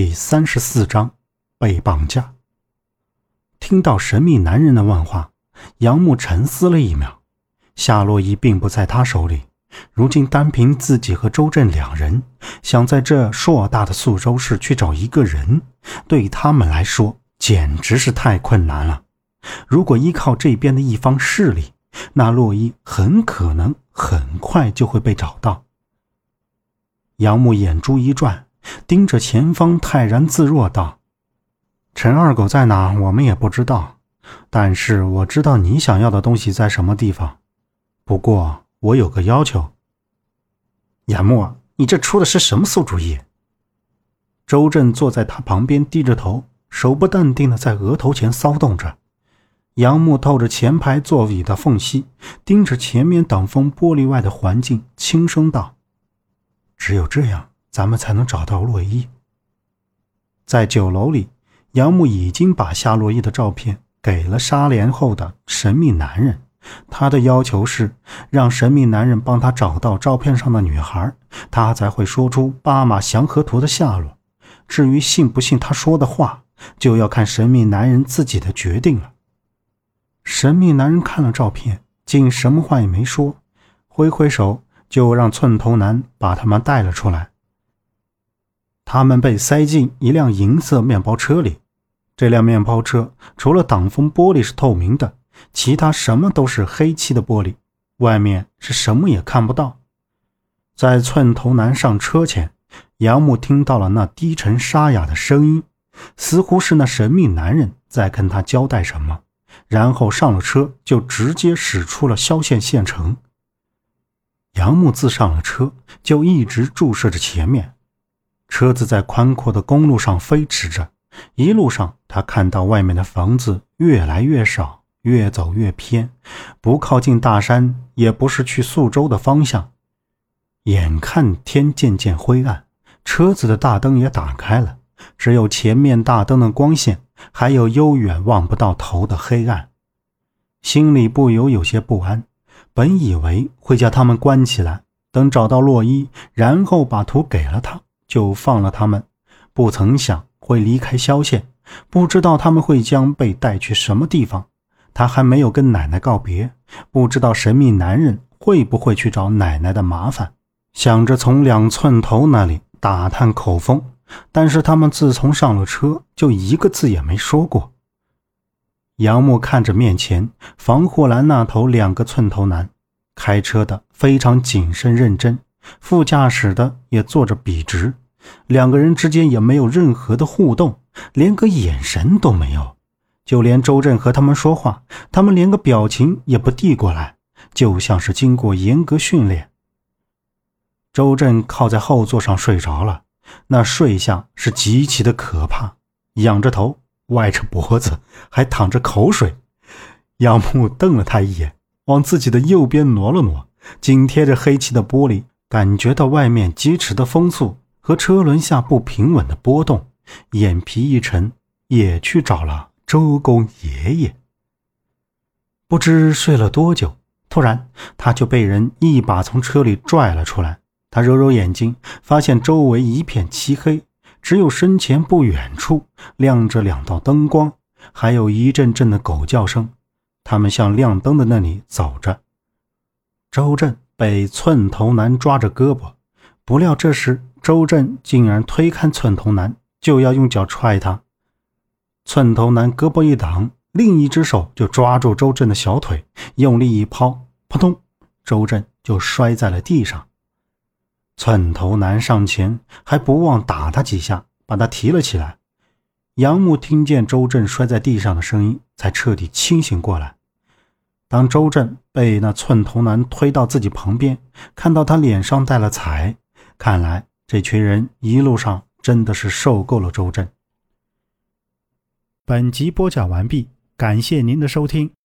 第三十四章被绑架。听到神秘男人的问话，杨木沉思了一秒。夏洛伊并不在他手里，如今单凭自己和周震两人，想在这硕大的宿州市去找一个人，对他们来说简直是太困难了。如果依靠这边的一方势力，那洛伊很可能很快就会被找到。杨木眼珠一转。盯着前方，泰然自若道：“陈二狗在哪？我们也不知道，但是我知道你想要的东西在什么地方。不过我有个要求。”杨木，你这出的是什么馊主意？周震坐在他旁边，低着头，手不淡定的在额头前骚动着。杨木透着前排座椅的缝隙，盯着前面挡风玻璃外的环境，轻声道：“只有这样。”咱们才能找到洛伊。在酒楼里，杨木已经把夏洛伊的照片给了纱帘后的神秘男人。他的要求是让神秘男人帮他找到照片上的女孩，他才会说出巴马祥和图的下落。至于信不信他说的话，就要看神秘男人自己的决定了。神秘男人看了照片，竟什么话也没说，挥挥手就让寸头男把他们带了出来。他们被塞进一辆银色面包车里，这辆面包车除了挡风玻璃是透明的，其他什么都是黑漆的玻璃，外面是什么也看不到。在寸头男上车前，杨木听到了那低沉沙哑的声音，似乎是那神秘男人在跟他交代什么，然后上了车就直接驶出了萧县县城。杨木自上了车就一直注视着前面。车子在宽阔的公路上飞驰着，一路上他看到外面的房子越来越少，越走越偏，不靠近大山，也不是去宿州的方向。眼看天渐渐灰暗，车子的大灯也打开了，只有前面大灯的光线，还有悠远望不到头的黑暗，心里不由有些不安。本以为会将他们关起来，等找到洛伊，然后把图给了他。就放了他们，不曾想会离开萧县，不知道他们会将被带去什么地方。他还没有跟奶奶告别，不知道神秘男人会不会去找奶奶的麻烦。想着从两寸头那里打探口风，但是他们自从上了车，就一个字也没说过。杨木看着面前防护栏那头两个寸头男，开车的非常谨慎认真。副驾驶的也坐着笔直，两个人之间也没有任何的互动，连个眼神都没有。就连周震和他们说话，他们连个表情也不递过来，就像是经过严格训练。周震靠在后座上睡着了，那睡相是极其的可怕，仰着头，歪着脖子，还淌着口水。杨木瞪了他一眼，往自己的右边挪了挪，紧贴着黑漆的玻璃。感觉到外面疾驰的风速和车轮下不平稳的波动，眼皮一沉，也去找了周公爷爷。不知睡了多久，突然他就被人一把从车里拽了出来。他揉揉眼睛，发现周围一片漆黑，只有身前不远处亮着两道灯光，还有一阵阵的狗叫声。他们向亮灯的那里走着。周震。被寸头男抓着胳膊，不料这时周震竟然推开寸头男，就要用脚踹他。寸头男胳膊一挡，另一只手就抓住周震的小腿，用力一抛，扑通，周震就摔在了地上。寸头男上前还不忘打他几下，把他提了起来。杨木听见周震摔在地上的声音，才彻底清醒过来。当周震被那寸头男推到自己旁边，看到他脸上带了彩，看来这群人一路上真的是受够了周震。本集播讲完毕，感谢您的收听。